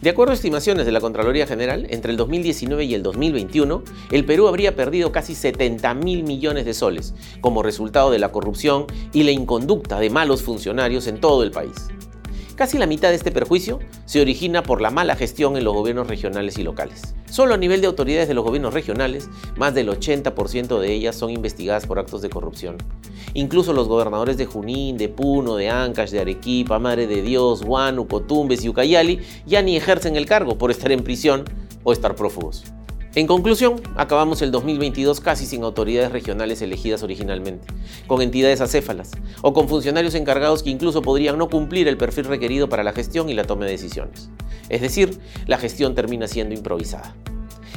De acuerdo a estimaciones de la Contraloría General, entre el 2019 y el 2021, el Perú habría perdido casi 70 mil millones de soles como resultado de la corrupción y la inconducta de malos funcionarios en todo el país. Casi la mitad de este perjuicio se origina por la mala gestión en los gobiernos regionales y locales. Solo a nivel de autoridades de los gobiernos regionales, más del 80% de ellas son investigadas por actos de corrupción. Incluso los gobernadores de Junín, de Puno, de Ancash, de Arequipa, Madre de Dios, Huánuco, Tumbes y Ucayali ya ni ejercen el cargo por estar en prisión o estar prófugos. En conclusión, acabamos el 2022 casi sin autoridades regionales elegidas originalmente, con entidades acéfalas o con funcionarios encargados que incluso podrían no cumplir el perfil requerido para la gestión y la toma de decisiones. Es decir, la gestión termina siendo improvisada.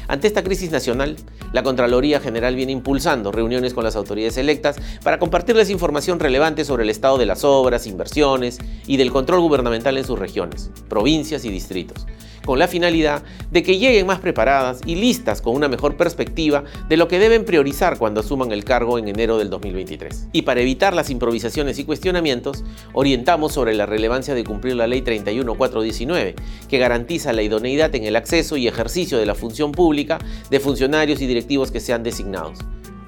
Ante esta crisis nacional, la Contraloría General viene impulsando reuniones con las autoridades electas para compartirles información relevante sobre el estado de las obras, inversiones y del control gubernamental en sus regiones, provincias y distritos, con la finalidad de que lleguen más preparadas y listas con una mejor perspectiva de lo que deben priorizar cuando asuman el cargo en enero del 2023. Y para evitar las improvisaciones y cuestionamientos, orientamos sobre la relevancia de cumplir la Ley 31419, que garantiza la idoneidad en el acceso y ejercicio de la función pública de funcionarios y directivos que sean designados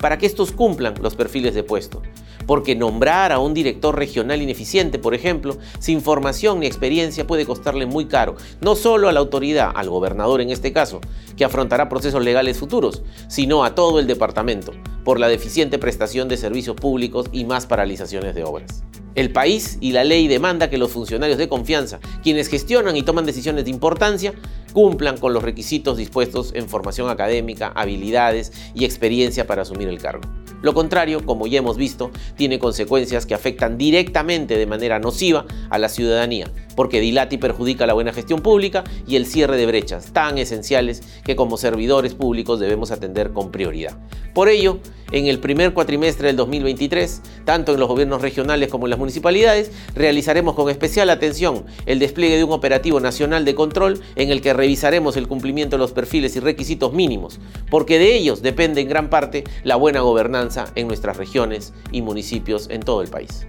para que estos cumplan los perfiles de puesto. Porque nombrar a un director regional ineficiente, por ejemplo, sin formación ni experiencia puede costarle muy caro, no solo a la autoridad, al gobernador en este caso, que afrontará procesos legales futuros, sino a todo el departamento, por la deficiente prestación de servicios públicos y más paralizaciones de obras. El país y la ley demanda que los funcionarios de confianza, quienes gestionan y toman decisiones de importancia, cumplan con los requisitos dispuestos en formación académica, habilidades y experiencia para asumir el cargo. Lo contrario, como ya hemos visto, tiene consecuencias que afectan directamente de manera nociva a la ciudadanía, porque dilata y perjudica la buena gestión pública y el cierre de brechas tan esenciales que como servidores públicos debemos atender con prioridad. Por ello, en el primer cuatrimestre del 2023, tanto en los gobiernos regionales como en las municipalidades, realizaremos con especial atención el despliegue de un operativo nacional de control en el que revisaremos el cumplimiento de los perfiles y requisitos mínimos, porque de ellos depende en gran parte la buena gobernanza en nuestras regiones y municipios en todo el país.